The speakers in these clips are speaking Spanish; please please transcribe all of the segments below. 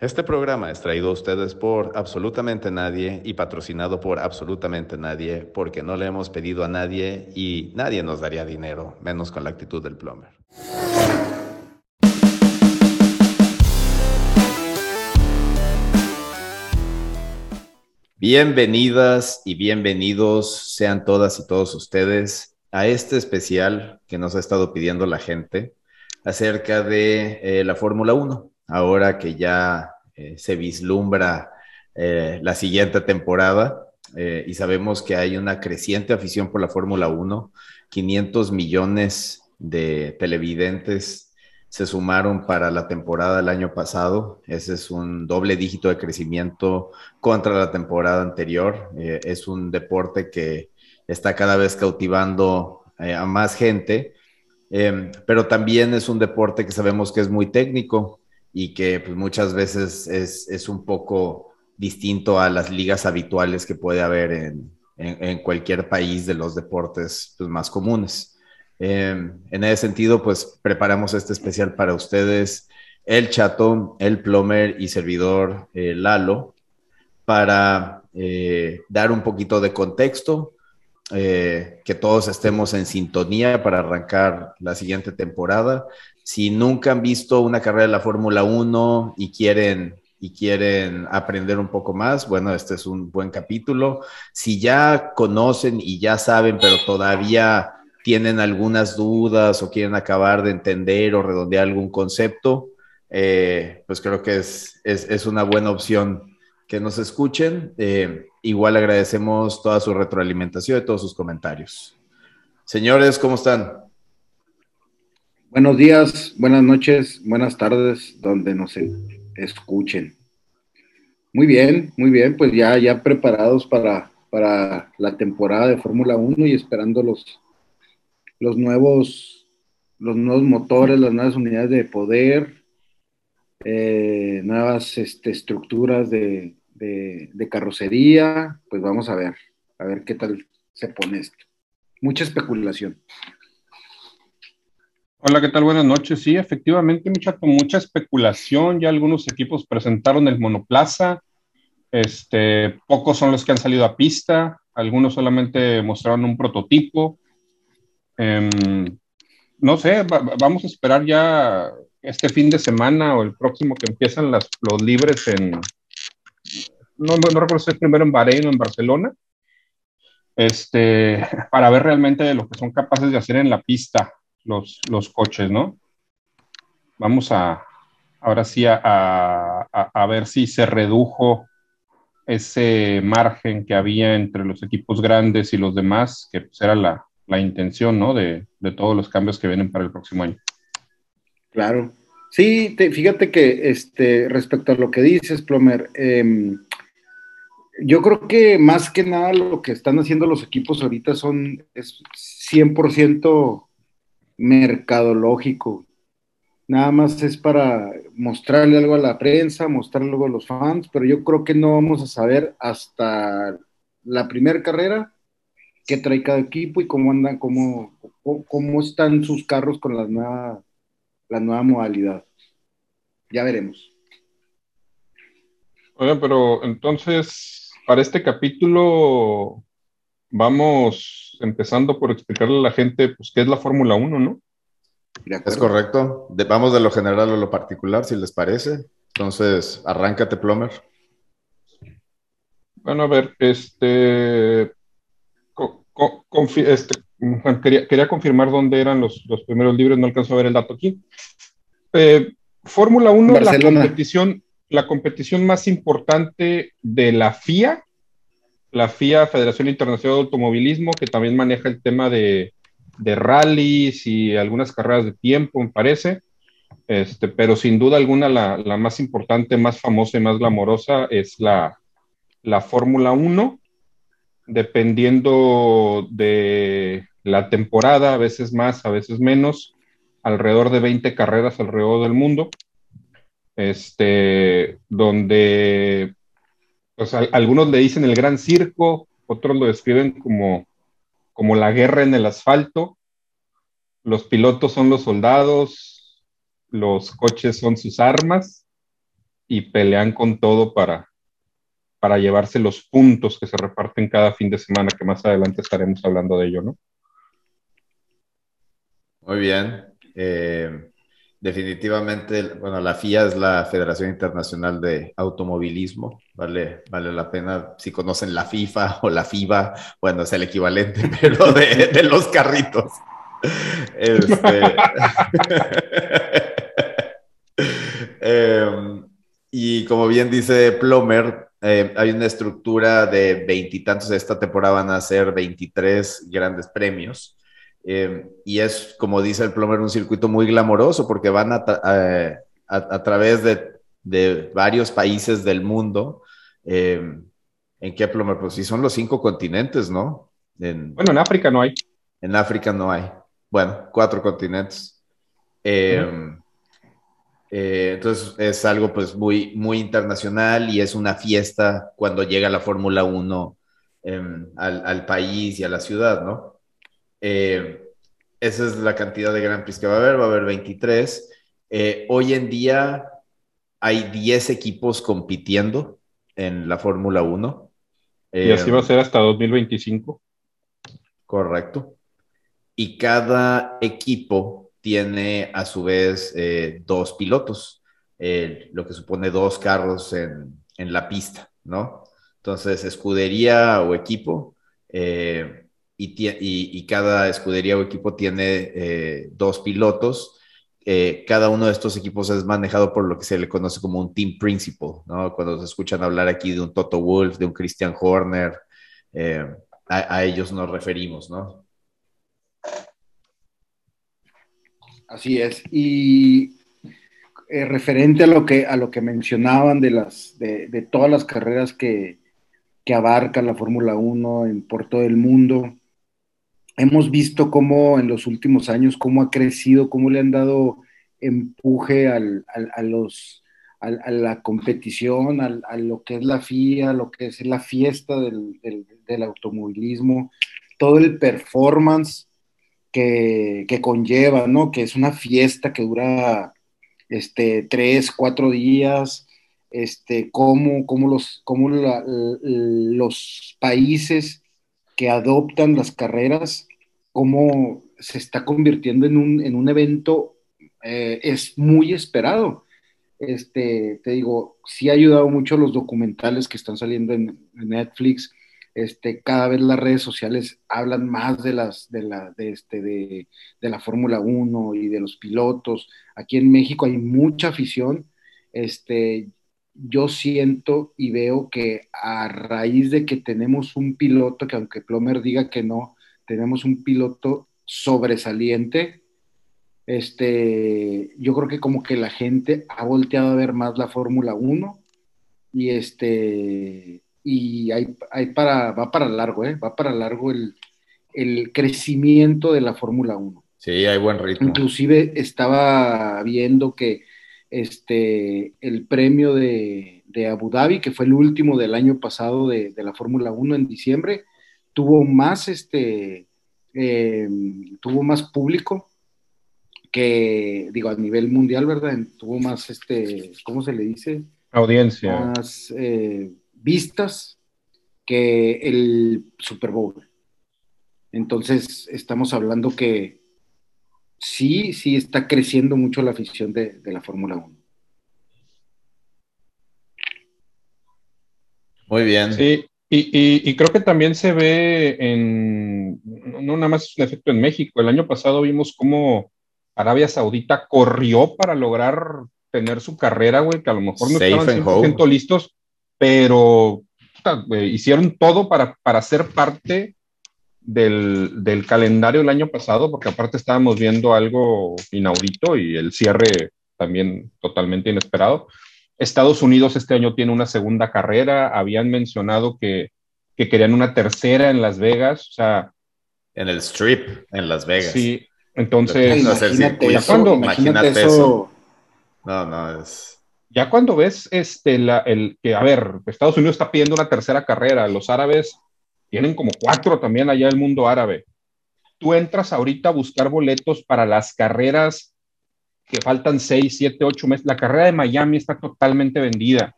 Este programa es traído a ustedes por absolutamente nadie y patrocinado por absolutamente nadie porque no le hemos pedido a nadie y nadie nos daría dinero, menos con la actitud del plumber. Bienvenidas y bienvenidos sean todas y todos ustedes a este especial que nos ha estado pidiendo la gente acerca de eh, la Fórmula 1 ahora que ya eh, se vislumbra eh, la siguiente temporada eh, y sabemos que hay una creciente afición por la Fórmula 1, 500 millones de televidentes se sumaron para la temporada del año pasado. Ese es un doble dígito de crecimiento contra la temporada anterior. es un deporte que está cada vez cautivando a más gente, pero también es un deporte que sabemos que es muy técnico y que pues, muchas veces es, es, un poco distinto a las ligas habituales que puede haber en, en, cualquier país de los deportes pues, más comunes. Em, en ese sentido, pues preparamos este especial para ustedes, el chato, el plomer y servidor eh, Lalo, para eh, dar un poquito de contexto, eh, que todos estemos en sintonía para arrancar la siguiente temporada si nunca han visto una carrera de la Fórmula 1 y quieren, y quieren aprender un poco más, bueno, este es un buen capítulo. Si ya conocen y ya saben, pero todavía tienen algunas dudas o quieren acabar de entender o redondear algún concepto, eh, pues creo que es, es, una buena opción que nos escuchen. Eh, igual agradecemos toda su retroalimentación y todos sus comentarios. Señores, ¿cómo están? Buenos días, buenas noches, buenas tardes, donde nos escuchen. Muy bien, muy bien, pues ya, ya preparados para, para la temporada de Fórmula 1 y esperando los, los, nuevos, los nuevos motores, las nuevas unidades de poder, eh, nuevas este, estructuras de, de carrocería, pues vamos a ver, a ver qué tal se pone esto. Mucha especulación. Hola, ¿qué tal? Buenas noches. Sí, efectivamente, mucha, mucha especulación. Ya algunos equipos presentaron el monoplaza. Este, pocos son los que han salido a pista. Algunos solamente mostraron un prototipo. Em, no sé, vamos a esperar ya este fin de semana o el próximo que empiezan las, los libres en. No, recuerdo si es primero en Bahrein o en Barcelona. Este, para ver realmente lo que son capaces de hacer en la pista los, los coches, ¿no? Vamos a, ahora sí, a, a, ver si se redujo ese margen que había entre los equipos grandes y los demás, que pues, era la, la intención, ¿no? De, de, todos los cambios que vienen para el próximo año. Claro. Sí, fíjate que este, respecto a lo que dices, Plomer, em, yo creo que más que nada lo que están haciendo los equipos ahorita son es 100% mercadológico. Nada más es para mostrarle algo a la prensa, mostrarle algo a los fans, pero yo creo que no vamos a saber hasta la primera carrera qué trae cada equipo y cómo andan, cómo, cómo están sus carros con la nueva, la nueva modalidad. Ya veremos. Oigan, pero entonces, para este capítulo, vamos empezando por explicarle a la gente pues, qué es la Fórmula 1, ¿no? Es correcto. vamos de lo general a lo particular, si les parece. Entonces, arráncate, Plomer. Bueno, a ver, este, este quería, confirmar dónde eran los, primeros libros, no alcanzo a ver el dato aquí. Eh, Fórmula 1, la competición, la competición más importante de la FIA la FIA, Federación Internacional de Automovilismo, que también maneja el tema de, de rallies y algunas carreras de tiempo, me parece. Este, pero sin duda alguna la, la, más importante, más famosa y más glamorosa es la, la Fórmula 1, dependiendo de la temporada, a veces más, a veces menos, alrededor de 20 carreras alrededor del mundo, este, donde pues algunos le dicen el gran circo, otros lo describen como, como la guerra en el asfalto. Los pilotos son los soldados, los coches son sus armas. y pelean con todo para, para llevarse los puntos que se reparten cada fin de semana, que más adelante estaremos hablando de ello, ¿no? Muy bien. Eh, definitivamente, bueno, la FIA es la Federación Internacional de Automovilismo. Vale, vale la pena si conocen la FIFA o la FIBA, bueno, es el equivalente, pero de, los carritos. Este, em, y como bien dice Plomer, eh, hay una estructura de veintitantos, esta temporada van a ser 23 grandes premios. Eh, y es, como dice el Plomer, un circuito muy glamoroso porque van a, a, través de, de, varios países del mundo. Eh, ¿En qué Plomer? Pues sí, son los cinco continentes, ¿no? bueno, en África no hay. En África no hay. Bueno, cuatro continentes. Eh, entonces es algo pues muy, muy internacional y es una fiesta cuando llega la Fórmula 1 em, al, al, país y a la ciudad, ¿no? Eh, esa es la cantidad de Grand Prix que va a haber, va a haber 23. Eh, hoy en día hay 10 equipos compitiendo en la Fórmula 1. y así va a ser hasta 2025. Correcto. Y cada equipo tiene a su vez eh, dos pilotos, lo que supone dos carros en, en, la pista, ¿no? Entonces, escudería o equipo eh, y, cada escudería o equipo tiene eh, dos pilotos. Eh, cada uno de estos equipos es manejado por lo que se le conoce como un team principal, ¿no? Cuando se escuchan hablar aquí de un Toto Wolf, de un Christian Horner, eh, a, ellos nos referimos, ¿no? Así es. Y referente a lo que a lo que mencionaban de las de, todas las carreras que, que abarca la Fórmula 1 en, por todo el mundo, hemos visto cómo en los últimos años, cómo ha crecido, cómo le han dado empuje a, la competición, a, lo que es la FIA, lo que es la fiesta del, automovilismo, todo el performance que, conlleva, ¿no? Que es una fiesta que dura este, tres, cuatro días, este, cómo los países que adoptan las carreras cómo se está convirtiendo en un, en un evento, eh, es muy esperado. Este, te digo, sí ha ayudado mucho los documentales que están saliendo en, Netflix. Este, cada vez las redes sociales hablan más de las de la de este de, la Fórmula 1 y de los pilotos. Aquí en México hay mucha afición. Este, yo siento y veo que a raíz de que tenemos un piloto que aunque Plomer diga que no, tenemos un piloto sobresaliente. Este, yo creo que como que la gente ha volteado a ver más la Fórmula 1 y este y hay, hay, para, va para largo, ¿eh? va para largo el, el crecimiento de la Fórmula 1. Sí, hay buen ritmo. Inclusive estaba viendo que este, el premio de, de Abu Dhabi, que fue el último del año pasado de, de la Fórmula 1 en diciembre, tuvo más, este, eh, tuvo más público que, digo, a nivel mundial, ¿verdad? Tuvo más, este, ¿cómo se le dice? Audiencia. Más eh, vistas que el Super Bowl. Entonces, estamos hablando que sí, sí está creciendo mucho la afición de, de la Fórmula 1. Muy bien. Sí, y, creo que también se ve en, no nada más un efecto en México, el año pasado vimos cómo Arabia Saudita corrió para lograr tener su carrera, güey, que a lo mejor no estaban 100% listos, pero hicieron todo para, para ser parte del, del, calendario el año pasado, porque aparte estábamos viendo algo inaudito y el cierre también totalmente inesperado. Estados Unidos este año tiene una segunda carrera, habían mencionado que, querían una tercera en Las Vegas, o sea... En el Strip, en Las Vegas. Sí, entonces... Imagínate, eso, cuando, imagínate eso. No, no, es... Ya cuando ves este, la, el, que, a ver, Estados Unidos está pidiendo una tercera carrera, los árabes tienen como cuatro también allá el mundo árabe. Tú entras ahorita a buscar boletos para las carreras que faltan 6, 7, 8 meses. La carrera de Miami está totalmente vendida.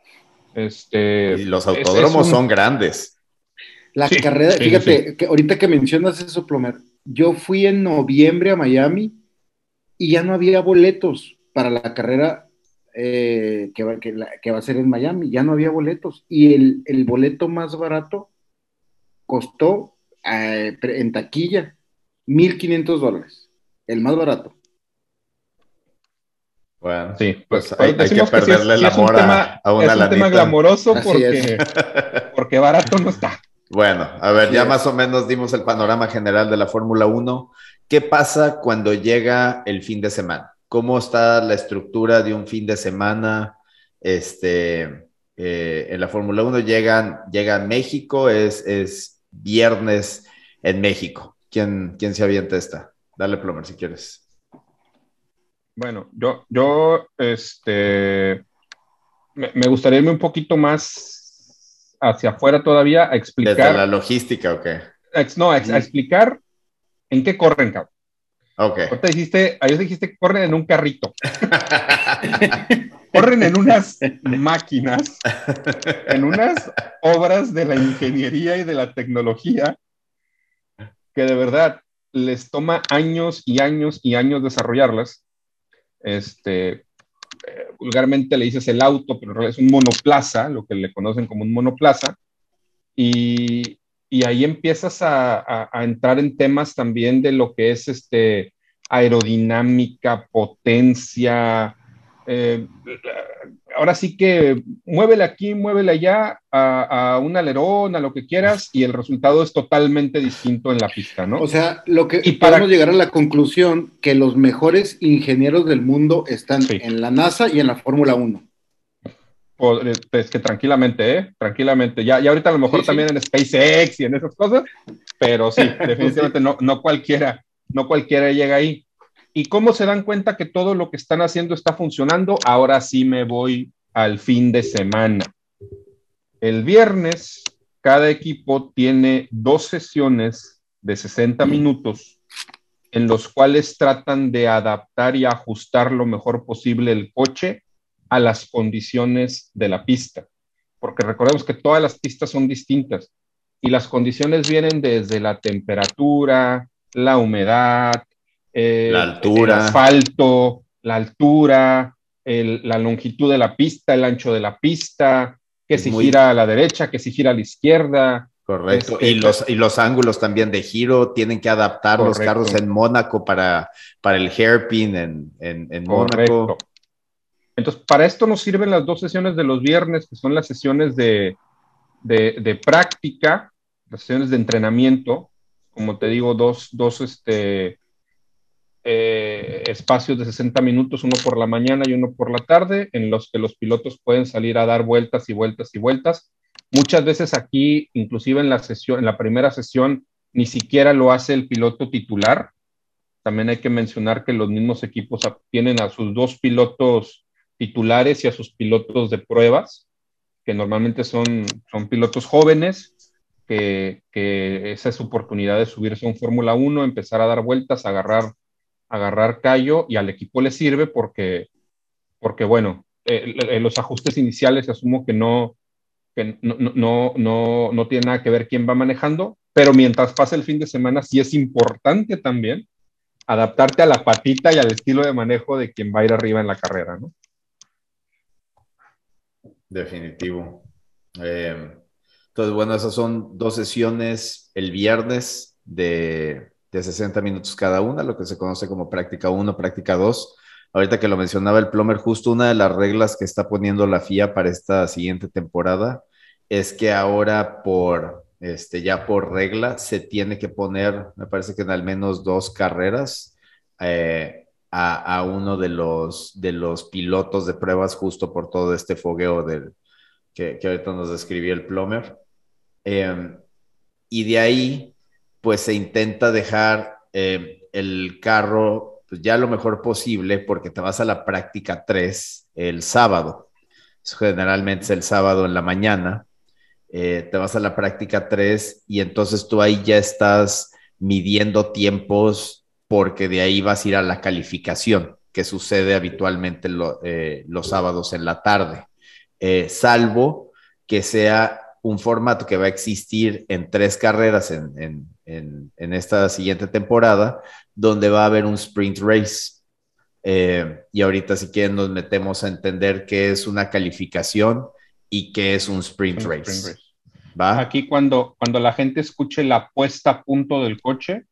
Este, y los autódromos son grandes. La carrera, fíjate, que ahorita que mencionas eso, Plomer, yo fui en noviembre a Miami y ya no había boletos para la carrera eh, que, va, que, va a ser en Miami, ya no había boletos. Y el, el boleto más barato costó eh, en taquilla 1.500 dólares, el más barato. Bueno, sí, pues, pues hay, que perderle el amor a, una Es un tema glamoroso porque, porque barato no está. Bueno, a ver, ya más o menos dimos el panorama general de la Fórmula 1. ¿Qué pasa cuando llega el fin de semana? ¿Cómo está la estructura de un fin de semana? Este, eh, en la Fórmula 1 llegan, llega a México, es, es viernes en México. ¿Quién, ¿Quién se avienta esta? Dale, Plomer, si quieres. Bueno, yo, yo, este, me, gustaría irme un poquito más hacia afuera todavía a explicar. ¿Desde la logística o qué? no, a, explicar en qué corren, cabrón. Ok. Ahorita dijiste, ayer dijiste que corren en un carrito. corren en unas máquinas, en unas obras de la ingeniería y de la tecnología que de verdad les toma años y años y años desarrollarlas. Este, eh, vulgarmente le dices el auto, pero en realidad es un monoplaza, lo que le conocen como un monoplaza, y, y ahí empiezas a, a, entrar en temas también de lo que es este, aerodinámica, potencia, eh, ahora sí que muévele aquí, muévele allá, a, un alerón, a lo que quieras, y el resultado es totalmente distinto en la pista, ¿no? O sea, lo que y podemos llegar a la conclusión que los mejores ingenieros del mundo están en la NASA y en la Fórmula 1. Pues que tranquilamente, ¿eh? Tranquilamente. Ya, ya ahorita a lo mejor también en SpaceX y en esas cosas, pero sí, definitivamente no, no cualquiera, no cualquiera llega ahí. ¿Y cómo se dan cuenta que todo lo que están haciendo está funcionando? Ahora sí me voy al fin de semana. El viernes, cada equipo tiene dos sesiones de 60 minutos en los cuales tratan de adaptar y ajustar lo mejor posible el coche a las condiciones de la pista. Porque recordemos que todas las pistas son distintas y las condiciones vienen desde la temperatura, la humedad, eh, la altura. el asfalto, la altura, la longitud de la pista, el ancho de la pista, que si gira a la derecha, que si gira a la izquierda. Correcto. Este, y, los, y los ángulos también de giro tienen que adaptar los carros en Mónaco para, para el hairpin en, en, en Mónaco. Entonces, para esto nos sirven las dos sesiones de los viernes, que son las sesiones de, de, de práctica, las sesiones de entrenamiento, como te digo, dos, dos este, eh, espacios de 60 minutos, uno por la mañana y uno por la tarde, en los que los pilotos pueden salir a dar vueltas y vueltas y vueltas. Muchas veces aquí, inclusive en la sesión, en la primera sesión, ni siquiera lo hace el piloto titular. También hay que mencionar que los mismos equipos tienen a sus dos pilotos titulares y a sus pilotos de pruebas, que normalmente son, son pilotos jóvenes, que, que esa es su oportunidad de subirse a un Fórmula 1, empezar a dar vueltas, agarrar agarrar callo y al equipo le sirve porque, porque bueno, eh, eh, los ajustes iniciales asumo que no, que no, no, no, no tiene nada que ver quién va manejando, pero mientras pasa el fin de semana sí es importante también adaptarte a la patita y al estilo de manejo de quien va a ir arriba en la carrera, ¿no? Definitivo. Eh, entonces, bueno, esas son dos sesiones el viernes de de 60 minutos cada una, lo que se conoce como práctica 1, práctica 2. Ahorita que lo mencionaba el Plomer, justo una de las reglas que está poniendo la FIA para esta siguiente temporada es que ahora por, este, ya por regla se tiene que poner, me parece que en al menos dos carreras eh, a, uno de los, de los pilotos de pruebas justo por todo este fogueo del, que, que ahorita nos describió el Plomer. Em, y de ahí pues se intenta dejar eh, el carro pues, ya lo mejor posible porque te vas a la práctica 3 el sábado. generalmente es el sábado en la mañana. Eh, te vas a la práctica 3 y entonces tú ahí ya estás midiendo tiempos porque de ahí vas a ir a la calificación. que sucede habitualmente eh, los sábados en la tarde, eh, salvo que sea un formato que va a existir en tres carreras en, esta siguiente temporada, donde va a haber un sprint race. Eh, y ahorita si quieren nos metemos a entender qué es una calificación y qué es un sprint, race. ¿Va? Aquí cuando, cuando la gente escuche la puesta a punto del coche,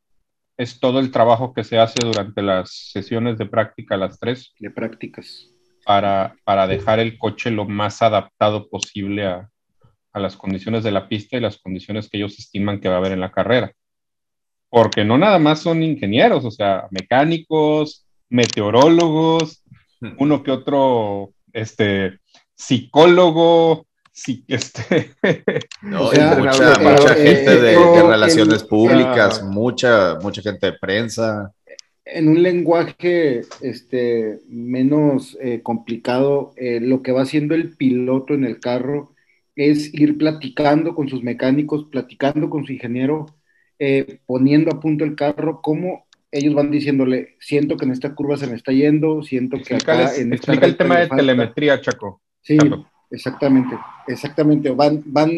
es todo el trabajo que se hace durante las sesiones de práctica, las tres. De prácticas. Para, para dejar el coche lo más adaptado posible a, a las condiciones de la pista y las condiciones que ellos estiman que va a haber en la carrera. Porque no nada más son ingenieros, o sea, mecánicos, meteorólogos, uno que otro, este, psicólogo, sí, este. No, mucha, gente de, relaciones públicas, mucha, mucha gente de prensa. En un lenguaje este, menos eh, complicado, eh, lo que va haciendo el piloto en el carro es ir platicando con sus mecánicos, platicando con su ingeniero, eh, poniendo a punto el carro, cómo ellos van diciéndole, siento que en esta curva se me está yendo, siento que acá en esta Explica el tema de telemetría, Chaco. Sí, exactamente, exactamente. Van, van,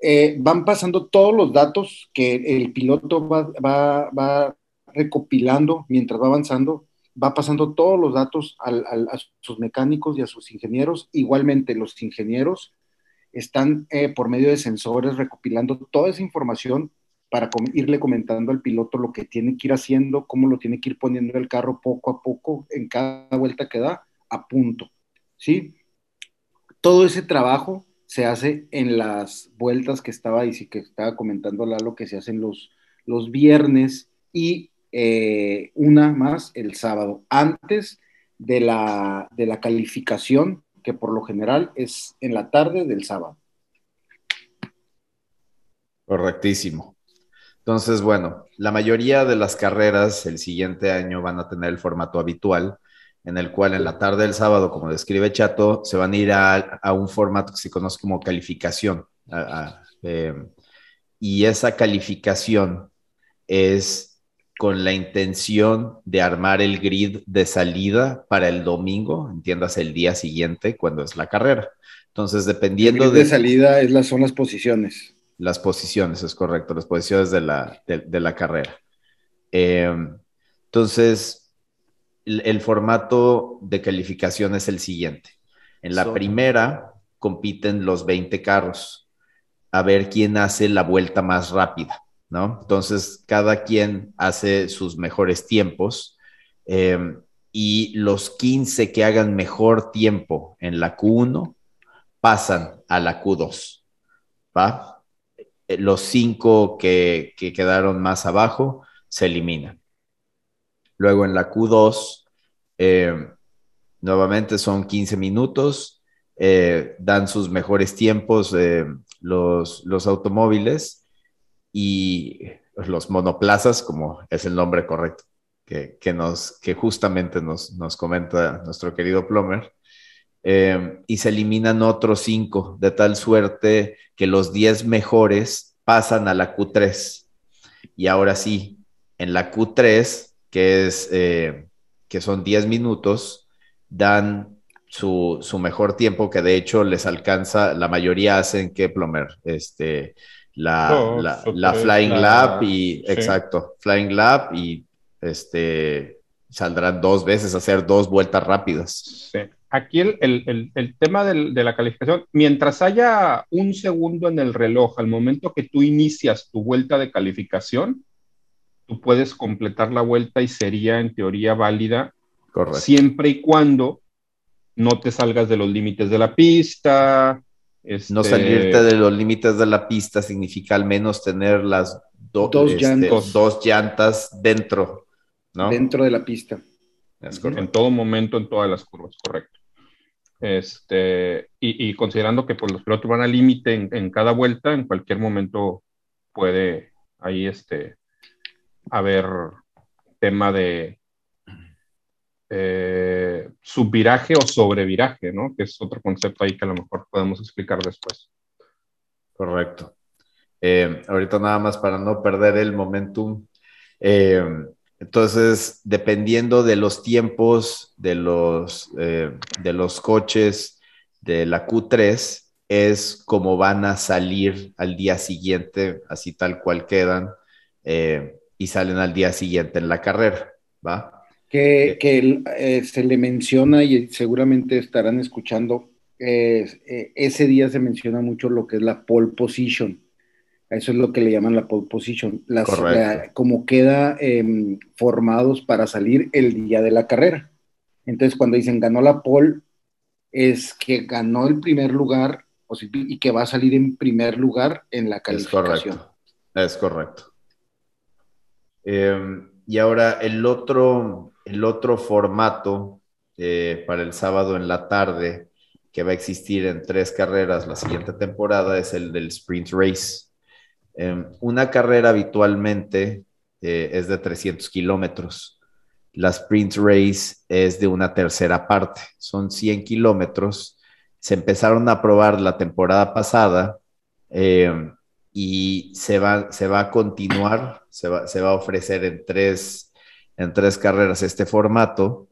eh, van pasando todos los datos que el piloto va, va, va, recopilando mientras va avanzando, va pasando todos los datos a sus mecánicos y a sus ingenieros. Igualmente, los ingenieros están eh, por medio de sensores recopilando toda esa información para irle comentando al piloto lo que tiene que ir haciendo, cómo lo tiene que ir poniendo el carro poco a poco en cada vuelta que da, a punto. ¿Sí? Todo ese trabajo se hace en las vueltas que estaba y que estaba comentando Lalo, que se hacen los, los viernes y eh, una más el sábado, antes de la, de la calificación que por lo general es en la tarde del sábado. Correctísimo. Entonces, bueno, la mayoría de las carreras el siguiente año van a tener el formato habitual, en el cual en la tarde del sábado, como describe Chato, se van a ir a, un formato que se conoce como calificación. Eh, y esa calificación es con la intención de armar el grid de salida para el domingo, entiendas el día siguiente, cuando es la carrera. Entonces, dependiendo el grid de... salida es las, son las posiciones. Las posiciones, es correcto, las posiciones de la, de, la carrera. Em, entonces, el, formato de calificación es el siguiente. En la primera compiten los 20 carros a ver quién hace la vuelta más rápida. ¿No? Entonces, cada quien hace sus mejores tiempos eh, y los 15 que hagan mejor tiempo en la Q1 pasan a la Q2, ¿va? Eh, los 5 que, quedaron más abajo se eliminan. Luego en la Q2, eh, nuevamente son 15 minutos, dan sus mejores tiempos los automóviles y los monoplazas, como es el nombre correcto, que, nos, que justamente nos, nos comenta nuestro querido Plomer. Eh, y se eliminan otros cinco, de tal suerte que los diez mejores pasan a la Q3. Y ahora sí, en la Q3, que, es, eh, que son 10 minutos, dan su, su, mejor tiempo, que de hecho les alcanza, la mayoría hacen que Plomer, este, la, la, Flying Lab y, exacto, Flying Lab y este, saldrán dos veces a hacer dos vueltas rápidas. Sí. Aquí el, el, el, tema del, de la calificación, mientras haya un segundo en el reloj al momento que tú inicias tu vuelta de calificación, tú puedes completar la vuelta y sería en teoría válida siempre y cuando no te salgas de los límites de la pista, no este, salirte de los límites de la pista significa al menos tener las dos, este, dos llantas dentro, ¿no? Dentro de la pista. en todo momento, en todas las curvas, correcto. Este, y, considerando que pues, los pilotos van al límite en, cada vuelta, en cualquier momento puede ahí este, haber tema de, subviraje o sobreviraje, ¿no? Que es otro concepto ahí que a lo mejor podemos explicar después. Correcto. Eh, ahorita nada más para no perder el momentum, eh, entonces, dependiendo de los tiempos de los, eh, de los coches de la Q3, es como van a salir al día siguiente, así tal cual quedan, y salen al día siguiente en la carrera, ¿va? Que, que se le menciona y seguramente estarán escuchando, ese día se menciona mucho lo que es la pole position eso es lo que le llaman la pole position. Las, como queda em, formados para salir el día de la carrera. Entonces, cuando dicen ganó la pole, es que ganó el primer lugar y que va a salir en primer lugar en la calificación. Es correcto. Es correcto. Em, y ahora el otro, el otro formato eh, para el sábado en la tarde que va a existir en tres carreras la siguiente temporada es el del sprint race. Em, una carrera habitualmente eh, es de 300 kilómetros. La sprint race es de una tercera parte, son 100 kilómetros. Se empezaron a probar la temporada pasada em, y se va, se va a continuar, se va, a ofrecer en tres, en tres carreras este formato.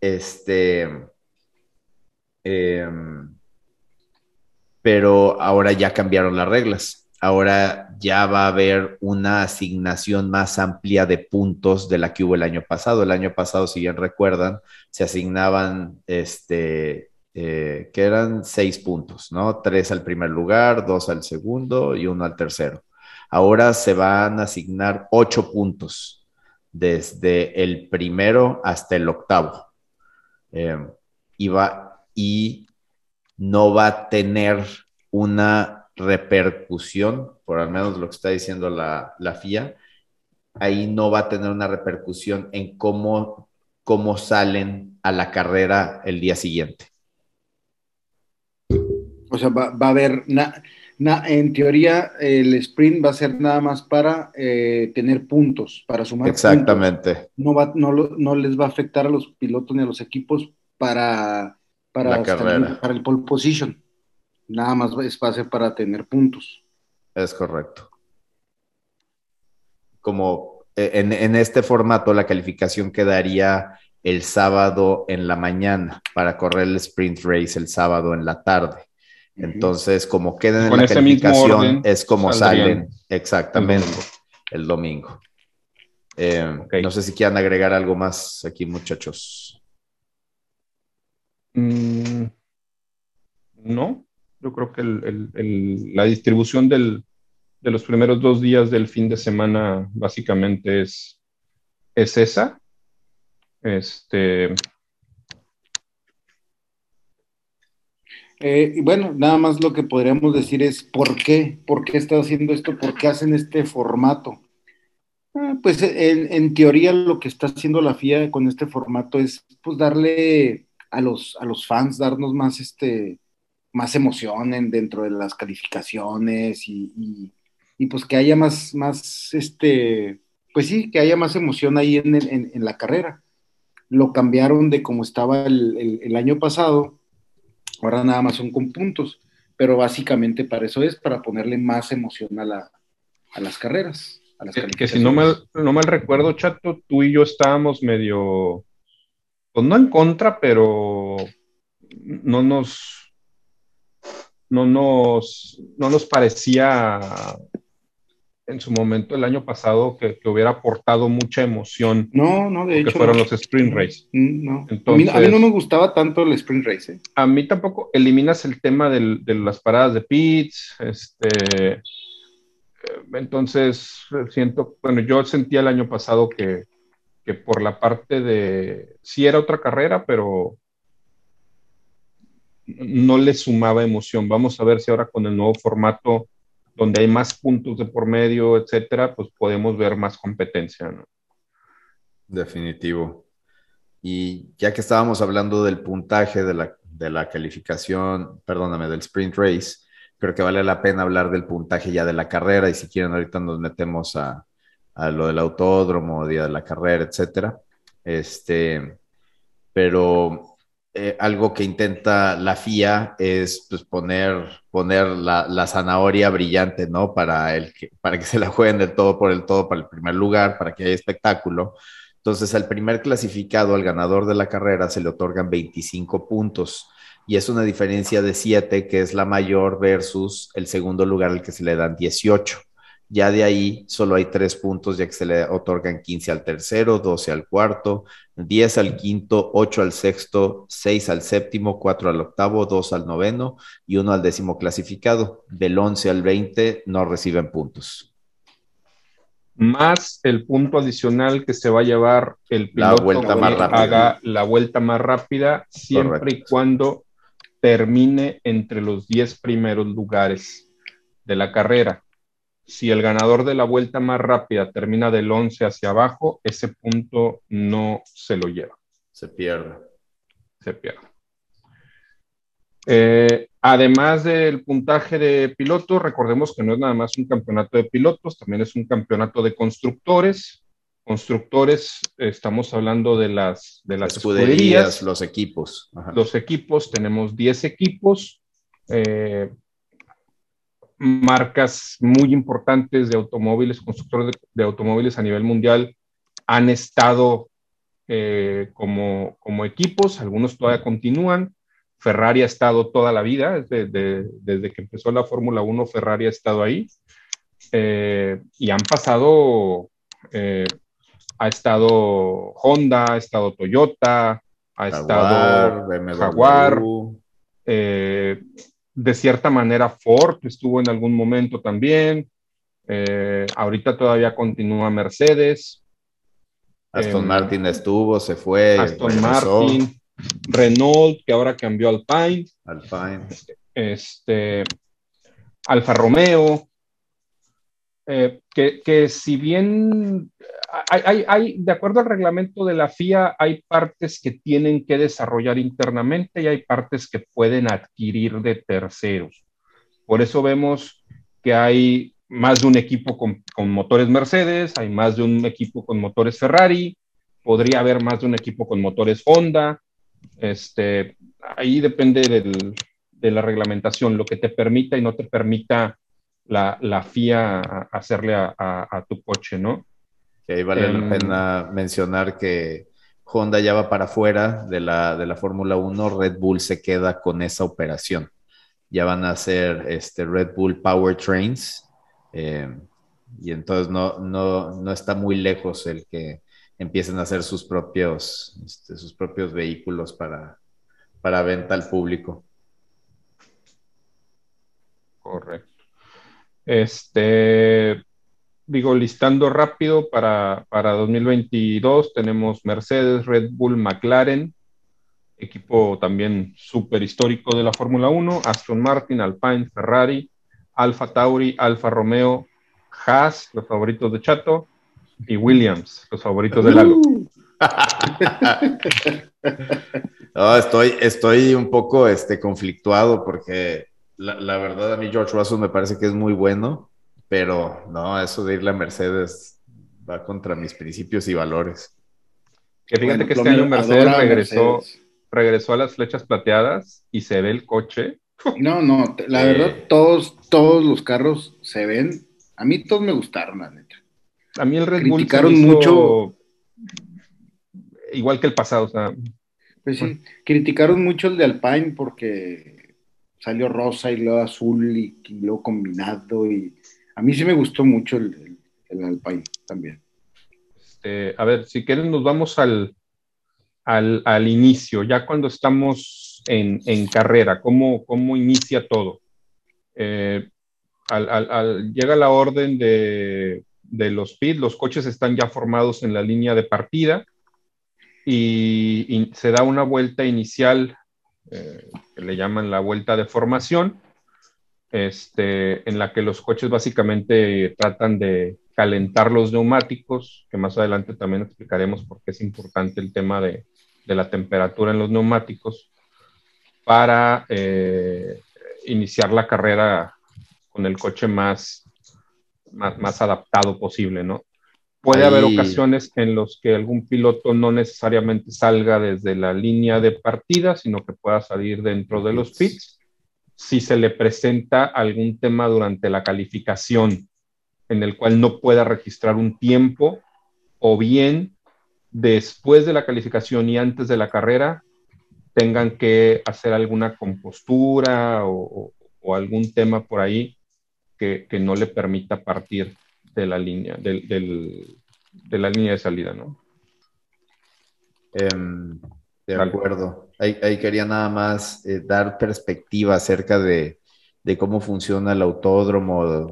Este, em, pero ahora ya cambiaron las reglas ahora ya va a haber una asignación más amplia de puntos de la que hubo el año pasado. El año pasado, si bien recuerdan, se asignaban, este, eh, que eran seis puntos, ¿no? Tres al primer lugar, dos al segundo y uno al tercero. Ahora se van a asignar ocho puntos desde el primero hasta el octavo. Eh, y, va, y no va a tener una repercusión, por al menos lo que está diciendo la, FIA, ahí no va a tener una repercusión en cómo, cómo salen a la carrera el día siguiente. O sea, va, a haber, en teoría, el sprint va a ser nada más para eh, tener puntos, para sumar Exactamente. No, va, no, no, les va a afectar a los pilotos ni a los equipos para, para, la carrera. para el pole position. Nada más espacio para tener puntos. Es correcto. Como eh, en, este formato, la calificación quedaría el sábado en la mañana para correr el sprint race el sábado en la tarde. Entonces, como quedan en la calificación, es como salen exactamente el domingo. Eh, no sé si quieran agregar algo más aquí, muchachos. Mm, no, yo creo que la distribución de los primeros dos días del fin de semana básicamente es, es esa. Este. Eh, y bueno, nada más lo que podríamos decir es por qué, por qué está haciendo esto, por qué hacen este formato. Ah, pues en, en, teoría lo que está haciendo la FIA con este formato es pues darle a los, a los fans, darnos más este, más emoción dentro de las calificaciones y, pues que haya más, más, este, pues sí, que haya más emoción ahí en, la carrera. Lo cambiaron de como estaba el, año pasado, ahora nada más son con puntos, pero básicamente para eso es, para ponerle más emoción a, la, a las carreras. A las que, si no mal, no mal recuerdo, Chato, tú y yo estábamos medio, pues no en contra, pero no nos no nos, no nos parecía en su momento el año pasado que, hubiera aportado mucha emoción. No, no, de hecho. Que fueron los sprint race. Mm, no. a, mí, no me gustaba tanto el sprint race. ¿eh? A mí tampoco. Eliminas el tema de las paradas de pits. Este, entonces, siento, bueno, yo sentía el año pasado que, que por la parte de. Sí era otra carrera, pero no le sumaba emoción. Vamos a ver si ahora con el nuevo formato, donde hay más puntos de por medio, etcétera, pues podemos ver más competencia. ¿no? Definitivo. Y ya que estábamos hablando del puntaje de la, de la calificación, perdóname, del sprint race, creo que vale la pena hablar del puntaje ya de la carrera y si quieren ahorita nos metemos a, a lo del autódromo, día de la carrera, etcétera. Este, pero eh, algo que intenta la FIA es pues, poner, poner la, zanahoria brillante, ¿no? Para, el que, para que se la jueguen del todo por el todo para el primer lugar, para que haya espectáculo. Entonces, al primer clasificado, al ganador de la carrera, se le otorgan 25 puntos y es una diferencia de 7, que es la mayor, versus el segundo lugar al que se le dan 18. Ya de ahí solo hay tres puntos, ya que se le otorgan 15 al tercero, 12 al cuarto, 10 al quinto, 8 al sexto, 6 al séptimo, 4 al octavo, 2 al noveno y 1 al décimo clasificado. Del 11 al 20 no reciben puntos. Más el punto adicional que se va a llevar el piloto vuelta más que rápida. haga la vuelta más rápida, siempre y Correcto. cuando termine entre los 10 primeros lugares de la carrera. Si el ganador de la vuelta más rápida termina del 11 hacia abajo, ese punto no se lo lleva, Se pierde. se pierde. Eh, además del puntaje de pilotos, recordemos que no es nada más un campeonato de pilotos, también es un campeonato de constructores. Constructores, estamos hablando de las, de las Escuderías, escuderías, los equipos. Ajá. los equipos, tenemos 10 equipos, eh, marcas muy importantes de automóviles, constructores de, de automóviles a nivel mundial han estado eh, como, como equipos, algunos todavía continúan. Ferrari ha estado toda la vida, desde, de- desde que empezó la Fórmula 1, Ferrari ha estado ahí. Eh, y han pasado, eh, ha estado Honda, ha estado Toyota, ha estado BMW. Jaguar. eh, de cierta manera Ford estuvo en algún momento también. Eh, ahorita todavía continúa Mercedes, Aston em, Martin estuvo, se fue. Aston regresó. Martin, Renault, que ahora cambió al Alpine, Alpine. este, Alfa Romeo, eh, que, si bien hay, de acuerdo al reglamento de la FIA, hay partes que tienen que desarrollar internamente y hay partes que pueden adquirir de terceros. Por eso vemos que hay más de un equipo con, motores Mercedes, hay más de un equipo con motores Ferrari, podría haber más de un equipo con motores Honda. Este, ahí depende de la reglamentación, lo que te permita y no te permita la, la FIA a- hacerle a, a- a tu coche, ¿no? Que ahí vale Em, la pena mencionar que Honda ya va para afuera de la, de la Fórmula 1, Red Bull se queda con esa operación. Ya van a hacer este Red Bull Powertrains eh, y entonces no, no, no está muy lejos el que empiecen a hacer sus propios, este, sus propios vehículos para, para venta al público. Correcto. Este, digo, listando rápido para, para 2022 tenemos Mercedes, Red Bull, McLaren, equipo también súper histórico de la Fórmula 1, Aston Martin, Alpine, Ferrari, Alfa Tauri, Alfa Romeo, Haas, los favoritos de Chato, y Williams, los favoritos de Lalo. No, estoy, estoy un poco este, conflictuado porque la, la verdad a mí George Russell me parece que es muy bueno, pero no, eso de irle a Mercedes va contra mis principios y valores. Que fíjate Bueno, que este año Mercedes regresó, Mercedes. regresó a las flechas plateadas y se ve el coche. No, no, la Eh. verdad, todos, todos los carros se ven. A mí todos me gustaron, la neta. A mí el Red Bull se Criticaron me hizo mucho- igual que el pasado, o sea, Pues sí, criticaron mucho el de Alpine porque salió rosa y luego azul y, y luego combinado. Y a mí sí me gustó mucho el, el, también. este, a ver, si quieren nos vamos al, al, al inicio, ya cuando estamos en, en carrera, ¿cómo, cómo inicia todo? Eh, al- llega la orden de, de los pit, los coches están ya formados en la línea de partida y se da una vuelta inicial eh, que le llaman la vuelta de formación, este, en la que los coches básicamente tratan de calentar los neumáticos, que más adelante también explicaremos por qué es importante el tema de, de la temperatura en los neumáticos, para eh, iniciar la carrera con el coche más, más, más adaptado posible, ¿no? Puede Ahí- haber ocasiones en los que algún piloto no necesariamente salga desde la línea de partida, sino que pueda salir dentro de los pits. Si se le presenta algún tema durante la calificación en el cual no pueda registrar un tiempo o bien después de la calificación y antes de la carrera tengan que hacer alguna compostura o, algún tema por ahí que, no le permita partir de la línea, de la línea de salida, ¿no? Em, de acuerdo. Ahí, quería nada más eh, dar perspectiva acerca de, cómo funciona el autódromo,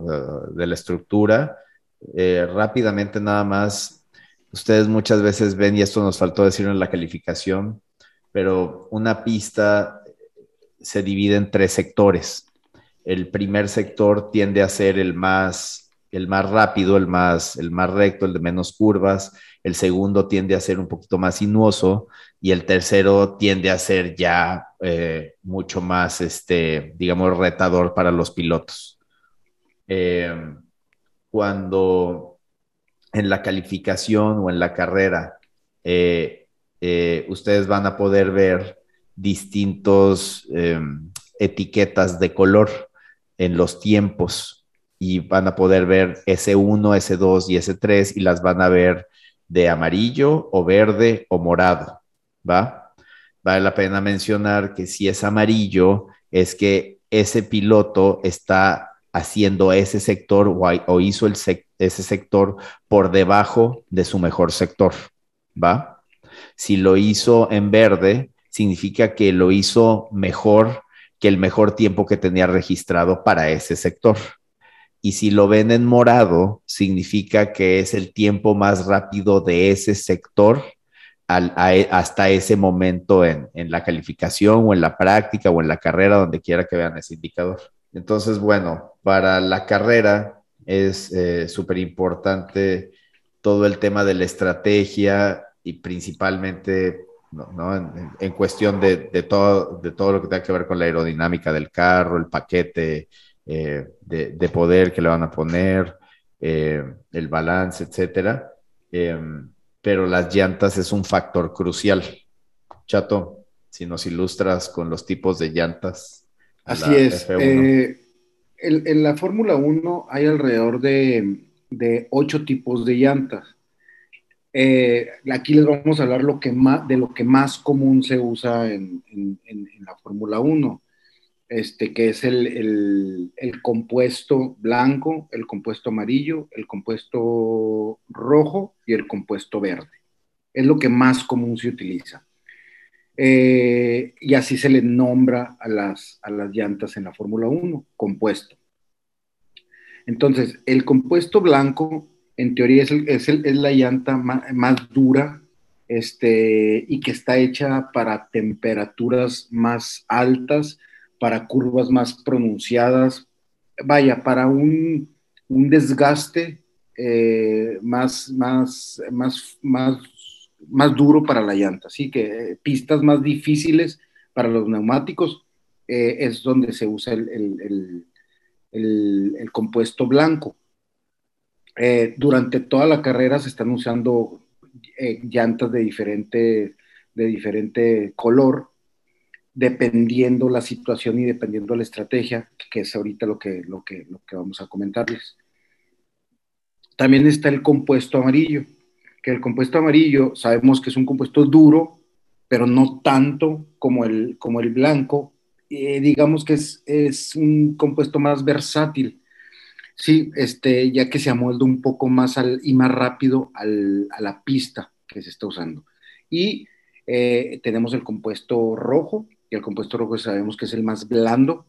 de, la estructura. Eh, rápidamente nada más, ustedes muchas veces ven, y esto nos faltó decir en la calificación, pero una pista se divide en tres sectores. El primer sector tiende a ser el más, el más rápido, el más, el más recto, el de menos curvas. El segundo tiende a ser un poquito más sinuoso y el tercero tiende a ser ya eh, mucho más, este, digamos, retador para los pilotos. Eh, cuando en la calificación o en la carrera eh, eh, ustedes van a poder ver distintos em, etiquetas de color en los tiempos y van a poder ver S1, S2 y S3 y las van a ver de amarillo o verde o morado, ¿va? Vale la pena mencionar que si es amarillo es que ese piloto está haciendo ese sector o, hizo ese sector por debajo de su mejor sector, ¿va? Si lo hizo en verde, significa que lo hizo mejor que el mejor tiempo que tenía registrado para ese sector. Y si lo ven en morado, significa que es el tiempo más rápido de ese sector hasta ese momento en, la calificación o en la práctica o en la carrera, donde quiera que vean ese indicador. Entonces, bueno, para la carrera es eh, súper importante todo el tema de la estrategia, y principalmente ¿no? En, cuestión de, todo, de todo lo que tenga que ver con la aerodinámica del carro, el paquete eh, de, poder que le van a poner, eh, el balance, etcétera. Em, pero las llantas es un factor crucial. Chato, si nos ilustras con los tipos de llantas. Así es. Eh, en, la Fórmula 1 hay alrededor de, de ocho tipos de llantas. Eh, aquí les vamos a hablar lo que más, de lo que más común se usa en, la Fórmula 1, este, que es el, compuesto blanco, el compuesto amarillo, el compuesto rojo y el compuesto verde. Es lo que más común se utiliza. Eh, y así se le nombra a las, a las llantas en la Fórmula 1, compuesto. Entonces, el compuesto blanco en teoría es, es, la llanta más, dura este, y que está hecha para temperaturas más altas, para curvas más pronunciadas, vaya, para un, desgaste eh, más, más, más, más, más duro para la llanta. Así que eh, pistas más difíciles para los neumáticos eh, es donde se usa el compuesto blanco. Eh, durante toda la carrera se están usando eh, llantas de diferente, de diferente color, dependiendo la situación y dependiendo la estrategia, que es ahorita lo que, lo que, lo que vamos a comentarles. También está el compuesto amarillo, que el compuesto amarillo sabemos que es un compuesto duro, pero no tanto como el, como el blanco. Eh, digamos que es, es un compuesto más versátil Sí, este, ya que se amolda un poco más al, y más rápido a la pista que se está usando. Y eh, tenemos el compuesto rojo, el compuesto rojo sabemos que es el más blando.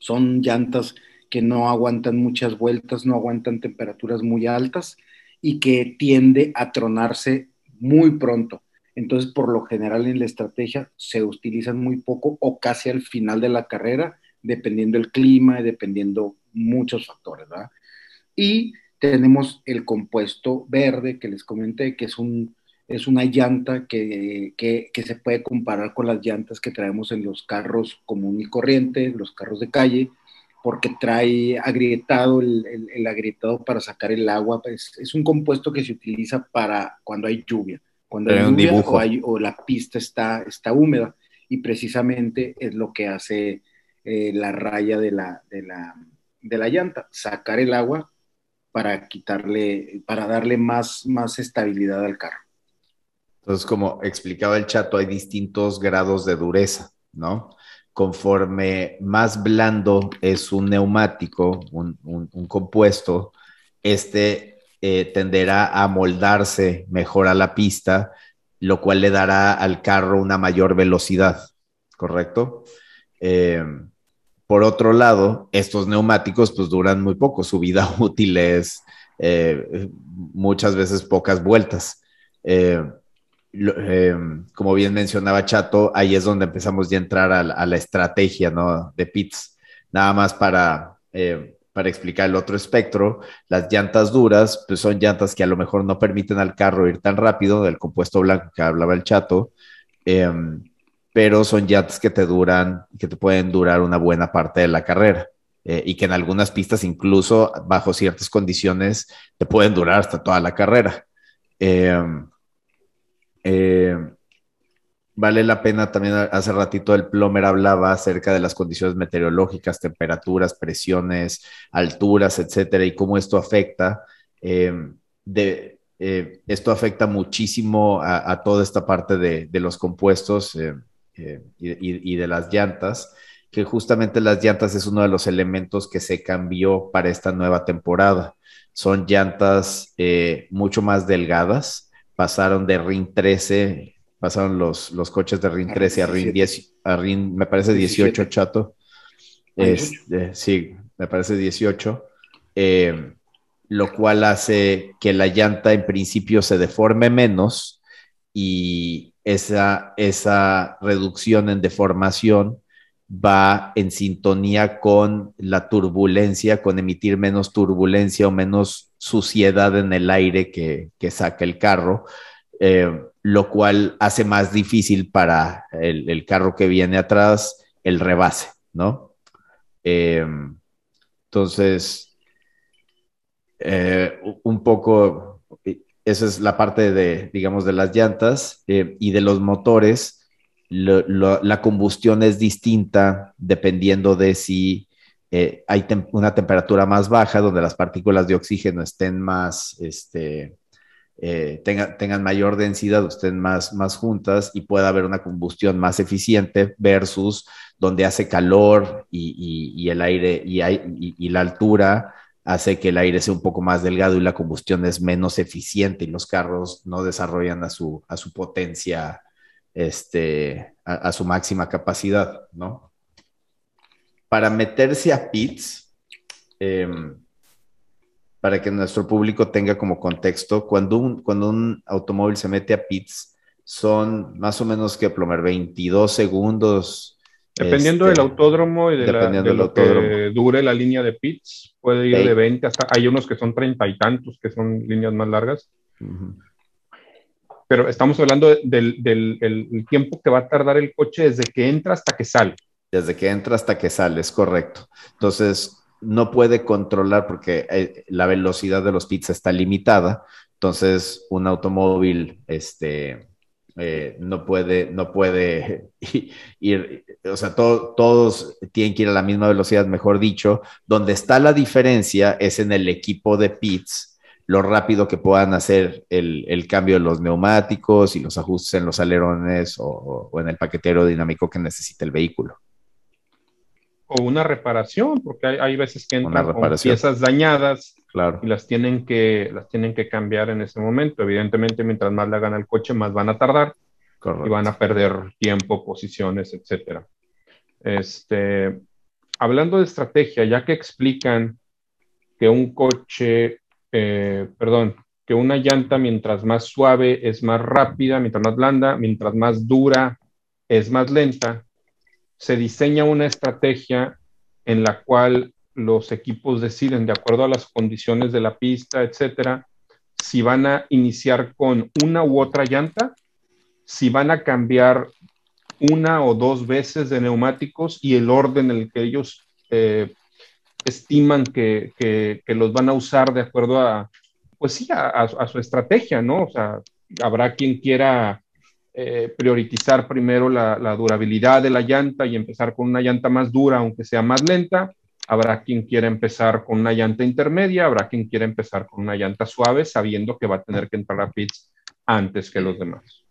Son llantas que no aguantan muchas vueltas, no aguantan temperaturas muy altas y que tiende a tronarse muy pronto. Entonces, por lo general en la estrategia se utilizan muy poco o casi al final de la carrera, dependiendo el clima y dependiendo muchos factores, ¿verdad? Y tenemos el compuesto verde que les comenté, que es, un, es una llanta que, se puede comparar con las llantas que traemos en los carros común y corriente, los carros de calle, porque trae agrietado, el, agrietado para sacar el agua. Es, es, un compuesto que se utiliza para cuando hay lluvia, cuando hay lluvia o, o, la pista está, está húmeda, y precisamente es lo que hace eh, la raya de la, de la, de la llanta, sacar el agua para quitarle, para darle más, más estabilidad al carro. Entonces, como explicaba el chato, hay distintos grados de dureza, ¿no? Conforme más blando es un neumático, un, compuesto, este eh, tenderá a moldarse mejor a la pista, lo cual le dará al carro una mayor velocidad, ¿correcto? Eh, por otro lado, estos neumáticos pues duran muy poco, su vida útil es eh, muchas veces pocas vueltas. Como bien mencionaba Chato, ahí es donde empezamos ya a entrar a la, estrategia ¿no? de pits. Nada más para, para explicar el otro espectro, las llantas duras pues son llantas que a lo mejor no permiten al carro ir tan rápido, del compuesto blanco que hablaba el Chato pero son llantas que te duran, que te pueden durar una buena parte de la carrera. Eh, y que en algunas pistas, incluso bajo ciertas condiciones, te pueden durar hasta toda la carrera. Em, em, vale la pena también, hace ratito el plomer hablaba acerca de las condiciones meteorológicas, temperaturas, presiones, alturas, etcétera, y cómo esto afecta. De, eh, esto afecta muchísimo a, toda esta parte de, los compuestos. Eh, y, de las llantas, que justamente las llantas es uno de los elementos que se cambió para esta nueva temporada. Son llantas eh, mucho más delgadas, pasaron de RIN 13, pasaron los, los coches de RIN 13 a RIN 10, a RIN, me parece 18, chato. Este, sí, me parece 18. Eh, lo cual hace que la llanta en principio se deforme menos y, esa, esa reducción en deformación va en sintonía con la turbulencia, con emitir menos turbulencia o menos suciedad en el aire que, saca el carro, eh, lo cual hace más difícil para el, carro que viene atrás el rebase, ¿no? Eh, entonces, eh, un poco esa es la parte de, digamos, de las llantas y de los motores. La combustión es distinta dependiendo de si eh, hay una temperatura más baja, donde las partículas de oxígeno estén más, este, eh, tengan mayor densidad, estén más, más juntas y pueda haber una combustión más eficiente versus donde hace calor y, el aire y, y la altura hace que el aire sea un poco más delgado y la combustión es menos eficiente y los carros no desarrollan a su, a su potencia, este, a, su máxima capacidad, ¿no? Para meterse a pits, em, para que nuestro público tenga como contexto, cuando un, cuando un automóvil se mete a pits, son más o menos que plomer 22 segundos Dependiendo del este, autódromo y de, lo que dure la línea de pits, puede ir de 20 hasta. Hay unos que son treinta y tantos, que son líneas más largas. Pero estamos hablando del, tiempo que va a tardar el coche desde que entra hasta que sale. Desde que entra hasta que sale, es correcto. Entonces, no puede controlar porque eh, la velocidad de los pits está limitada. Entonces, un automóvil, este, eh, no puede, no puede ir, o sea, todos tienen que ir a la misma velocidad, mejor dicho. Donde está la diferencia es en el equipo de pits, lo rápido que puedan hacer el, cambio de los neumáticos y los ajustes en los alerones o, en el paquete aerodinámico que necesita el vehículo. O una reparación, porque hay, veces que entran piezas dañadas Claro. Y las tienen, que, las tienen que cambiar en ese momento. Evidentemente, mientras más le hagan al coche, más van a tardar y van a perder tiempo, posiciones, etc. Este, hablando de estrategia, ya que explican que un coche, eh, perdón, que una llanta mientras más suave es más rápida, mientras más blanda, mientras más dura es más lenta, se diseña una estrategia en la cual los equipos deciden de acuerdo a las condiciones de la pista, etcétera, si van a iniciar con una u otra llanta, si van a cambiar una o dos veces de neumáticos y el orden en el que ellos eh, estiman que, los van a usar de acuerdo a, pues sí, a, su estrategia, ¿no? O sea, habrá quien quiera eh, priorizar primero la, la, durabilidad de la llanta y empezar con una llanta más dura, aunque sea más lenta, Habrá quien quiera empezar con una llanta intermedia, habrá quien quiera empezar con una llanta suave, sabiendo que va a tener que entrar a pits antes que los demás.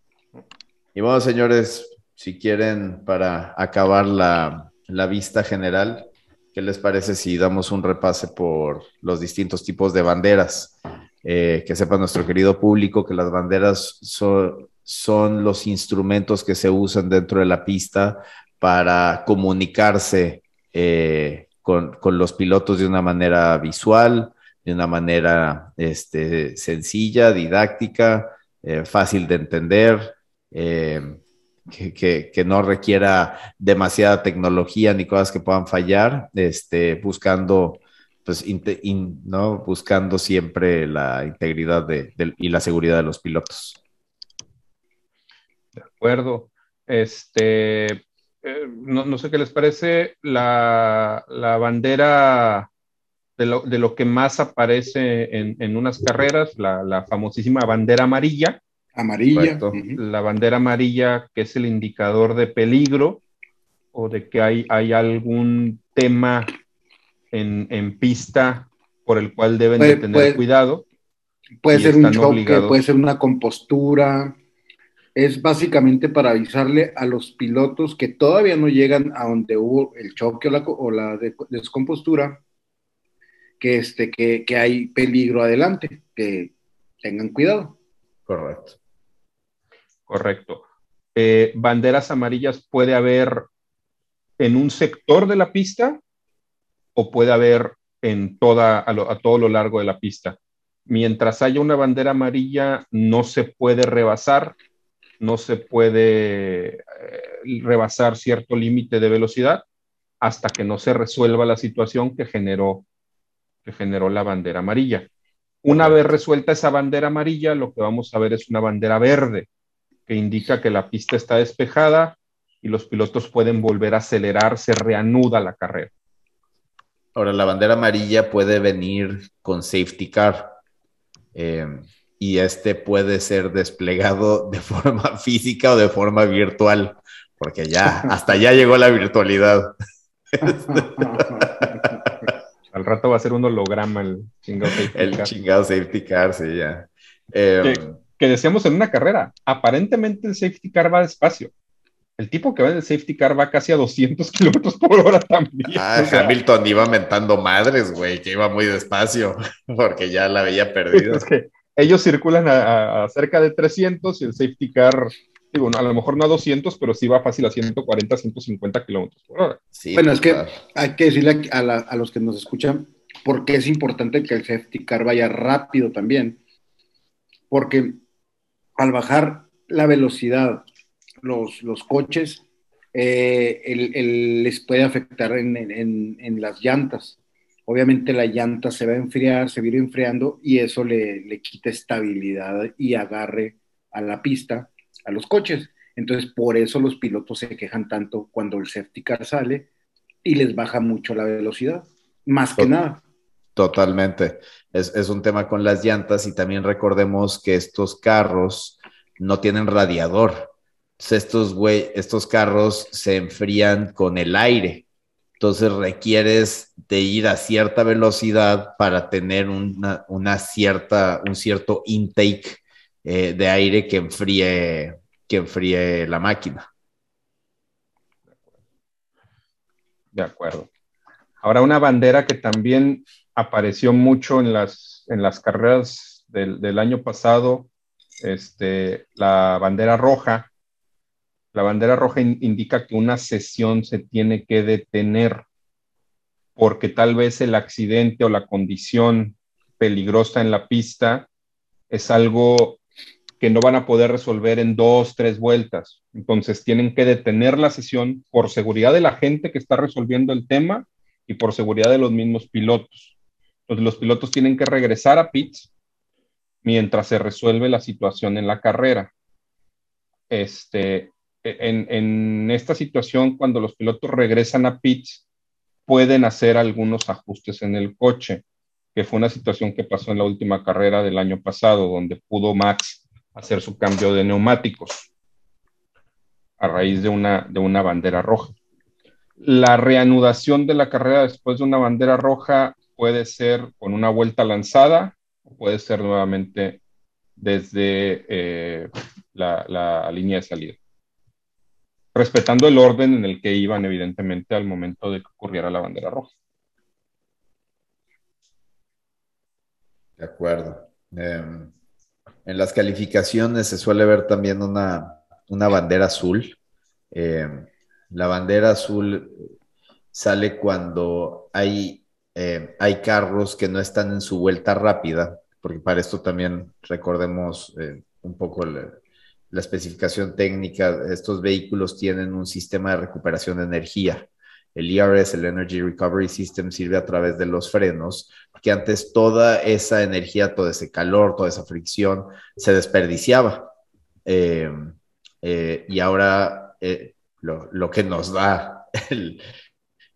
Y bueno, señores, si quieren, para acabar la, vista general, ¿qué les parece si damos un repase por los distintos tipos de banderas? Eh, que sepa nuestro querido público que las banderas son, los instrumentos que se usan dentro de la pista para comunicarse eh, con, los pilotos de una manera visual, de una manera este, sencilla, didáctica, eh, fácil de entender, que, no requiera demasiada tecnología ni cosas que puedan fallar, este, buscando, pues, ¿no? buscando siempre la integridad y la seguridad de los pilotos. De acuerdo. Este, eh, no, sé qué les parece la, bandera de lo, que más aparece en, unas carreras, la, famosísima bandera amarilla. Amarilla. La bandera amarilla, que es el indicador de peligro o de que hay, hay algún tema en, pista por el cual deben de tener cuidado. Puede ser un choque, puede ser una compostura, es básicamente para avisarle a los pilotos que todavía no llegan a donde hubo el choque o la, descompostura, que, este, que, hay peligro adelante, que tengan cuidado. Correcto. Correcto. Eh, banderas amarillas puede haber en un sector de la pista o puede haber en toda, a todo lo largo de la pista. Mientras haya una bandera amarilla, no se puede rebasar no se puede eh, rebasar cierto límite de velocidad hasta que no se resuelva la situación que generó, que generó la bandera amarilla. Una vez resuelta esa bandera amarilla, lo que vamos a ver es una bandera verde, que indica que la pista está despejada y los pilotos pueden volver a acelerar, se reanuda la carrera. Ahora, la bandera amarilla puede venir con safety car. Eh, y este puede ser desplegado de forma física o de forma virtual, porque ya, hasta ya llegó la virtualidad. Al rato va a ser un holograma el chingado safety car. El chingado safety car, sí, ya. Em, que, decíamos en una carrera, aparentemente el safety car va despacio. El tipo que va en el safety car va casi a 200 kilómetros por hora también. Ah, Hamilton iba mentando madres, güey, que iba muy despacio, porque ya la había perdido. es que ellos circulan a, cerca de 300 y el safety car, digo, a lo mejor no a 200, pero sí va fácil a 140, 150 kilómetros por hora. bueno, es que hay que decirle a, los que nos escuchan por qué es importante que el safety car vaya rápido también. Porque al bajar la velocidad, los, los coches eh, les puede afectar en, en, las llantas obviamente la llanta se va a enfriar, se ir enfriando y eso le, quita estabilidad y agarre a la pista, a los coches. Entonces, por eso los pilotos se quejan tanto cuando el safety car sale y les baja mucho la velocidad, más que nada. Totalmente. Es, es, un tema con las llantas y también recordemos que estos carros no tienen radiador. Estos, güey, estos carros se enfrían con el aire. Entonces requieres de ir a cierta velocidad para tener una, cierta, un cierto intake eh, de aire que enfríe, que enfríe la máquina. De acuerdo. Ahora una bandera que también apareció mucho en las, en las carreras del, del año pasado, este, la bandera roja, la bandera roja indica que una sesión se tiene que detener porque tal vez el accidente o la condición peligrosa en la pista es algo que no van a poder resolver en dos, tres vueltas. Entonces tienen que detener la sesión por seguridad de la gente que está resolviendo el tema y por seguridad de los mismos pilotos. Los pilotos tienen que regresar a pits mientras se resuelve la situación en la carrera. Este, en, esta situación, cuando los pilotos regresan a pits, pueden hacer algunos ajustes en el coche, que fue una situación que pasó en la última carrera del año pasado, donde pudo Max hacer su cambio de neumáticos a raíz de una, de una bandera roja. La reanudación de la carrera después de una bandera roja puede ser con una vuelta lanzada o puede ser nuevamente desde eh, la, línea de salida. Respetando el orden en el que iban, evidentemente, al momento de que ocurriera la bandera roja. De acuerdo. Em, en las calificaciones se suele ver también una, bandera azul. Em, la bandera azul sale cuando hay, em, hay carros que no están en su vuelta rápida, porque para esto también recordemos eh, un poco la, la especificación técnica. Estos vehículos tienen un sistema de recuperación de energía el ERS, el Energy Recovery System, sirve a través de los frenos, porque antes toda esa energía, todo ese calor, toda esa fricción se desperdiciaba. Eh, eh, y ahora eh, lo, que nos da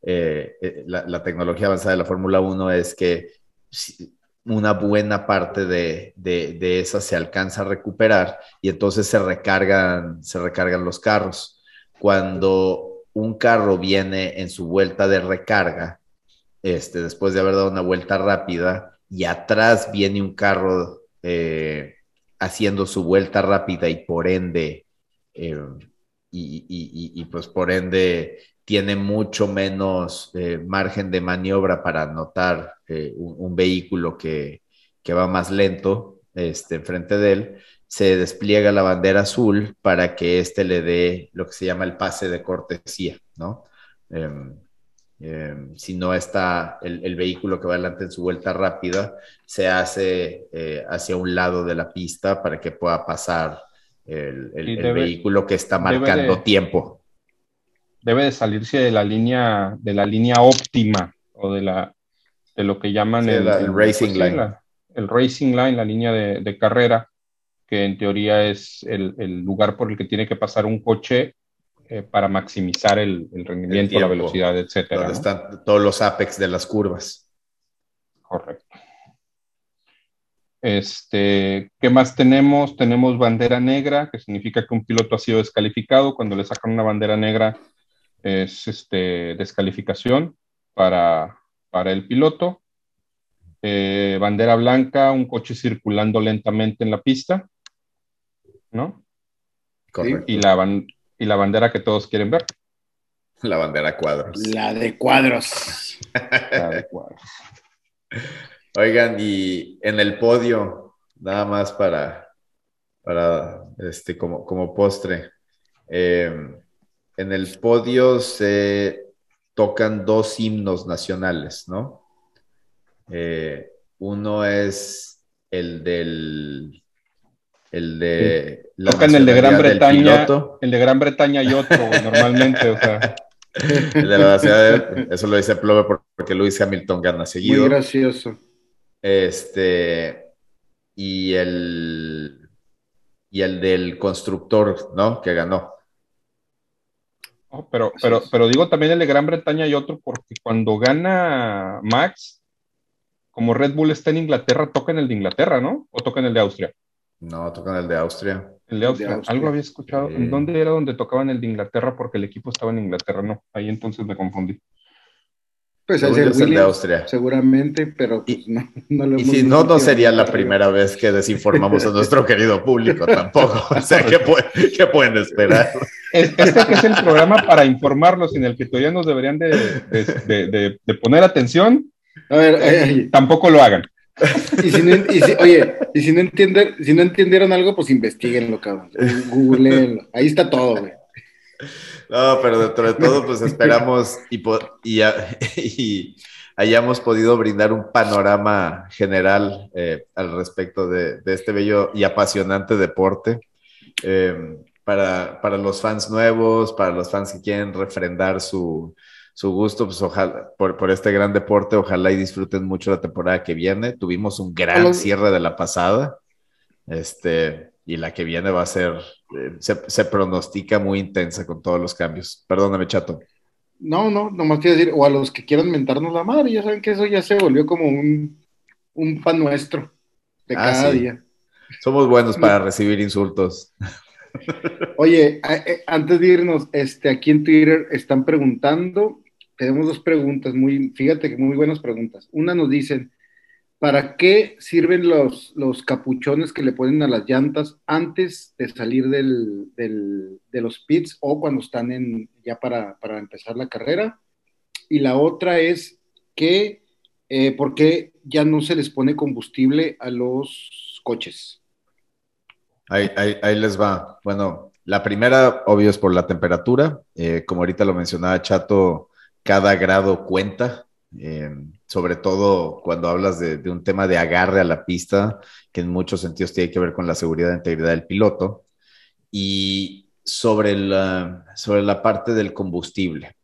la, tecnología avanzada de la Fórmula 1 es que una buena parte de, de, esa se alcanza a recuperar y entonces se recargan, se recargan los carros. Cuando un carro viene en su vuelta de recarga, este, después de haber dado una vuelta rápida, y atrás viene un carro eh, haciendo su vuelta rápida y por ende, eh, y, pues por ende tiene mucho menos eh, margen de maniobra para anotar un, vehículo que, que, va más lento este, enfrente de él, se despliega la bandera azul para que éste le dé lo que se llama el pase de cortesía, ¿no? Em, em, si no está el, vehículo que va adelante en su vuelta rápida, se hace eh, hacia un lado de la pista para que pueda pasar el, vehículo que está marcando tiempo. Debe de salirse de la línea, de la línea óptima o de la de lo que llaman el, racing line. el racing line, la línea de carrera, que en teoría es el, lugar por el que tiene que pasar un coche eh, para maximizar el, rendimiento, la velocidad, etcétera. Donde están todos los apex de las curvas. Correcto. Este, ¿Qué más tenemos? Tenemos bandera negra, que significa que un piloto ha sido descalificado. Cuando le sacan una bandera negra es este, descalificación para, para el piloto. Eh, bandera blanca, un coche circulando lentamente en la pista. ¿no? Correcto. Y la, y la bandera que todos quieren ver. La bandera cuadros. La de cuadros. la de cuadros. Oigan, y en el podio, nada más para, para este, como, como postre. Em, en el podio se tocan dos himnos nacionales, ¿no? Eh, uno es el del el de la Tocan el de Gran Bretaña, el de Gran Bretaña y otro, normalmente, o sea. El de la ciudad eso lo dice Plove porque Luis Hamilton gana seguido. Muy gracioso. Este, y el, y el del constructor, ¿no? Que ganó. Pero, pero, pero digo también el de Gran Bretaña y otro porque cuando gana Max, como Red Bull está en Inglaterra, tocan el de Inglaterra, ¿no? O tocan el de Austria. No, tocan el de Austria. El de Austria. Algo había escuchado. ¿En dónde era donde tocaban el de Inglaterra? Porque el equipo estaba en Inglaterra, no. Ahí entonces me confundí. Pues es el de Austria. Seguramente, pero pues, no, no lo Y si no, no sería la primera vez que desinformamos a nuestro querido público tampoco. O sea, ¿qué, pueden esperar? Este que es el programa para informarlos en el que todavía nos deberían de, poner atención. A ver, tampoco lo hagan y si no, oye, y si no, entienden, si no entendieron algo, pues investiguenlo, cabrón. Googleenlo. Ahí está todo, güey. No, pero dentro de todo, pues esperamos y, y, hayamos podido brindar un panorama general eh, al respecto de, este bello y apasionante deporte. Eh, para, para los fans nuevos, para los fans que quieren refrendar su, su gusto, pues ojalá, por, este gran deporte, ojalá y disfruten mucho la temporada que viene. Tuvimos un gran cierre de la pasada, este, y la que viene va a ser, eh, se, pronostica muy intensa con todos los cambios. Perdóname, chato. No, no, nomás quiero decir, o a los que quieran mentarnos la madre, ya saben que eso ya se volvió como un, un pan nuestro de ah, cada día. Somos buenos para recibir insultos. Oye, eh, antes de irnos, este, aquí en Twitter están preguntando tenemos dos preguntas, muy, fíjate que muy buenas preguntas. Una nos dicen, ¿Para qué sirven los, los capuchones que le ponen a las llantas antes de salir del, de los pits o cuando están en, ya para, empezar la carrera? Y la otra es que, eh, ¿por qué ya no se les pone combustible a los coches? Ahí, les va. Bueno, la primera, obvio, es por la temperatura. Eh, como ahorita lo mencionaba Chato, cada grado cuenta. Eh, sobre todo cuando hablas de, un tema de agarre a la pista, que en muchos sentidos tiene que ver con la seguridad e integridad del piloto, y sobre la, sobre la parte del combustible.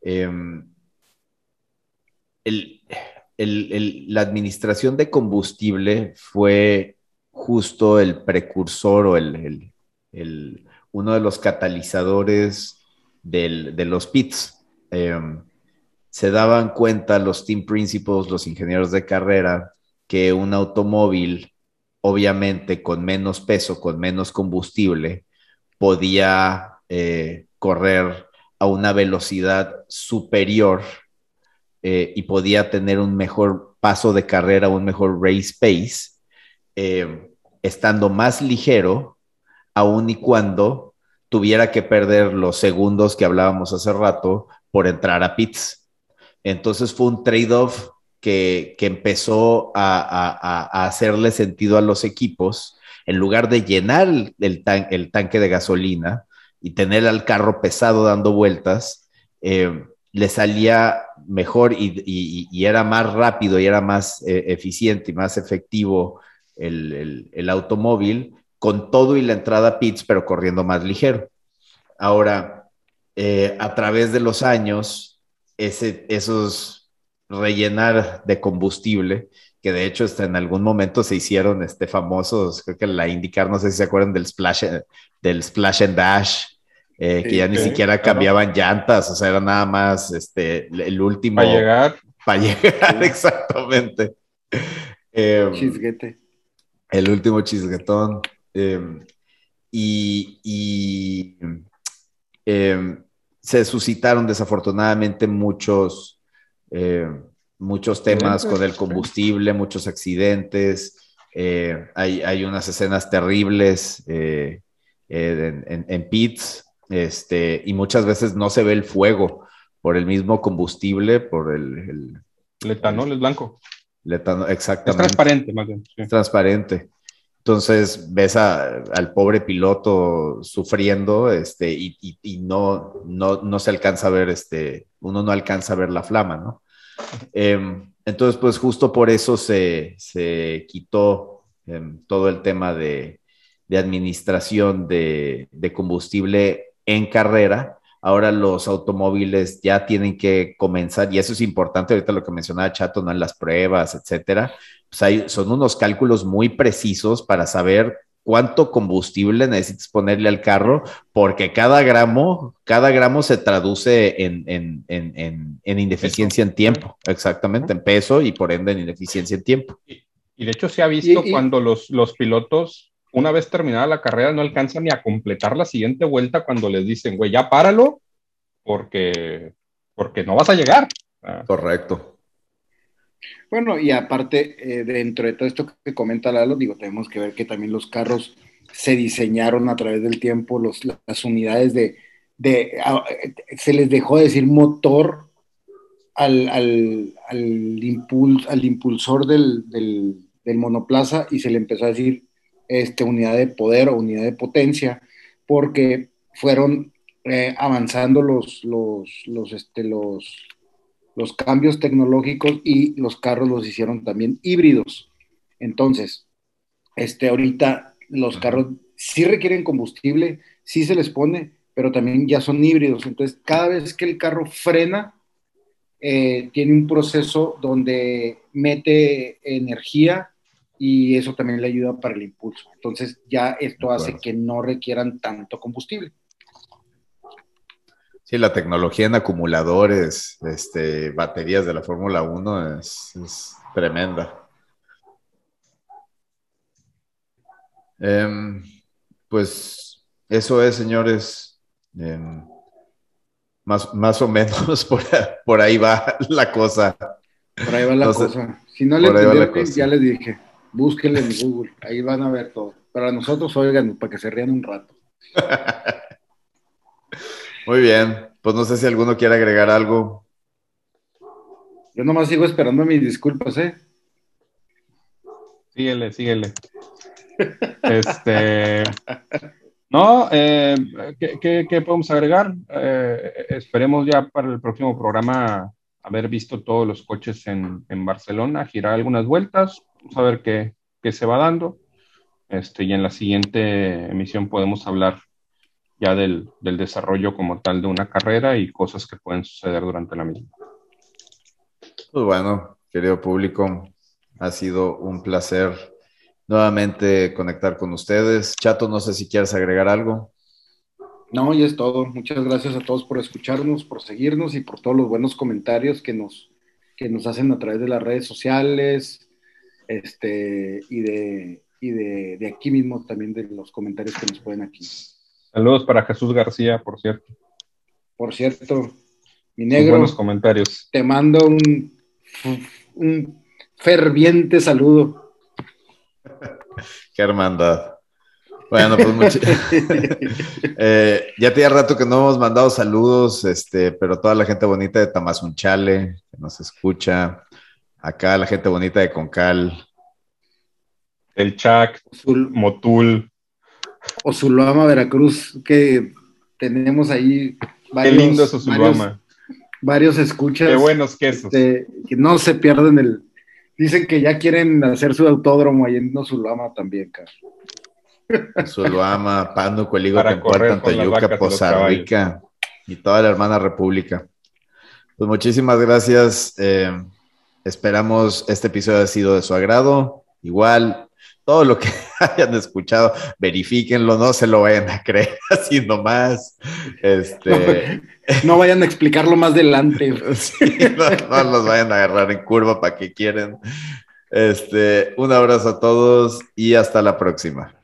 Em, la administración de combustible fue justo el precursor o el, uno de los catalizadores de los pits. Em, se daban cuenta los team principals, los ingenieros de carrera, que un automóvil, obviamente con menos peso, con menos combustible, podía eh, correr a una velocidad superior eh, y podía tener un mejor paso de carrera, un mejor race pace, eh, estando más ligero, aun y cuando tuviera que perder los segundos que hablábamos hace rato por entrar a pits. Entonces fue un trade-off que, empezó a, hacerle sentido a los equipos. En lugar de llenar el, tanque de gasolina y tener al carro pesado dando vueltas, eh, le salía mejor y, era más rápido y era más eh, eficiente y más efectivo el, automóvil con todo y la entrada a pits, pero corriendo más ligero. Ahora, eh, a través de los años, ese, esos rellenar de combustible, que de hecho hasta en algún momento se hicieron este, famosos, creo que la indicar, no sé si se acuerdan del splash, del splash and dash, eh, que ya ni siquiera cambiaban llantas, o sea, era nada más este, el último. Para llegar. Para llegar, exactamente. Em, Chisguete. El último chisguetón. Em, y, y em, se suscitaron desafortunadamente muchos, eh, muchos temas con el combustible, muchos accidentes. Eh, hay, unas escenas terribles eh, en, pits este, y muchas veces no se ve el fuego por el mismo combustible, por el... el, etanol es blanco. exactamente. Es transparente, más bien. Es transparente. Entonces ves al pobre piloto sufriendo este, y, no, no, se alcanza a ver, este, uno no alcanza a ver la flama, ¿no? Em, entonces, pues justo por eso se, quitó em, todo el tema de, administración de, de, combustible en carrera. Ahora los automóviles ya tienen que comenzar, y eso es importante ahorita lo que mencionaba Chato, ¿no? En las pruebas, etcétera, son unos cálculos muy precisos para saber cuánto combustible necesitas ponerle al carro, porque cada gramo, cada gramo se traduce en, ineficiencia en tiempo, exactamente, en peso y por ende en ineficiencia en tiempo. Y, de hecho se ha visto cuando los, los pilotos, una vez terminada la carrera, no alcanzan ni a completar la siguiente vuelta cuando les dicen, güey, ya páralo, porque, porque no vas a llegar. Correcto. Bueno, y aparte, eh, dentro de todo esto que comenta Lalo, digo, tenemos que ver que también los carros se diseñaron a través del tiempo, los, las unidades de, se les dejó de decir motor al, al, al, impulsor del, monoplaza y se le empezó a decir este, unidad de poder o unidad de potencia, porque fueron eh, avanzando los, los, los, este, los, los cambios tecnológicos y los carros los hicieron también híbridos. Entonces, este, ahorita los carros sí requieren combustible, sí se les pone, pero también ya son híbridos. Entonces, cada vez que el carro frena, eh, tiene un proceso donde mete energía y eso también le ayuda para el impulso. Entonces, ya esto hace que no requieran tanto combustible. Sí, la tecnología en acumuladores, este, baterías de la Fórmula 1 es, tremenda. Em, pues eso es, señores. Em, más, más, o menos por, por, ahí va la cosa. Por ahí va la cosa. si no le entendieron, ya les dije, búsquenle en Google, ahí van a ver todo. Para nosotros, oigan, para que se rían un rato. Muy bien, pues no sé si alguno quiere agregar algo. Yo nomás sigo esperando mis disculpas, ¿eh? Síguele, síguele. este. No, eh, ¿qué, podemos agregar? Eh, esperemos ya para el próximo programa haber visto todos los coches en, Barcelona, girar algunas vueltas, vamos a ver qué, qué, se va dando. Este, y en la siguiente emisión podemos hablar ya del, del desarrollo como tal de una carrera y cosas que pueden suceder durante la misma. Pues bueno, querido público, ha sido un placer nuevamente conectar con ustedes. Chato, no sé si quieres agregar algo. No, ya es todo. Muchas gracias a todos por escucharnos, por seguirnos y por todos los buenos comentarios que nos, que nos hacen a través de las redes sociales este, y, de, y de, de aquí mismo también de los comentarios que nos pueden aquí. Saludos para Jesús García, por cierto. Por cierto, mi negro. buenos comentarios. Te mando un, un ferviente saludo. Qué hermandad. Bueno, pues mucho... eh, ya tenía rato que no hemos mandado saludos, este, pero toda la gente bonita de Tamazunchale que nos escucha, acá la gente bonita de Concal. El Chac, Motul. Osulama, Veracruz, que tenemos ahí varios, Qué lindo es Osulama. Varios, escuchas. Qué buenos quesos. Este, que no se pierden el, Dicen que ya quieren hacer su autódromo ahí en Osulama también, cara. Osulama, Pando, Cueligo, Tempuerta, Antayuca, Poza Rica y toda la hermana república. Pues muchísimas gracias. Eh, esperamos este episodio haya sido de su agrado. Igual, todo lo que hayan escuchado, verifíquenlo, no se lo vayan a creer así nomás. Este... No, vayan a explicarlo más adelante. no, los vayan a agarrar en curva para que quieren. Este, un abrazo a todos y hasta la próxima.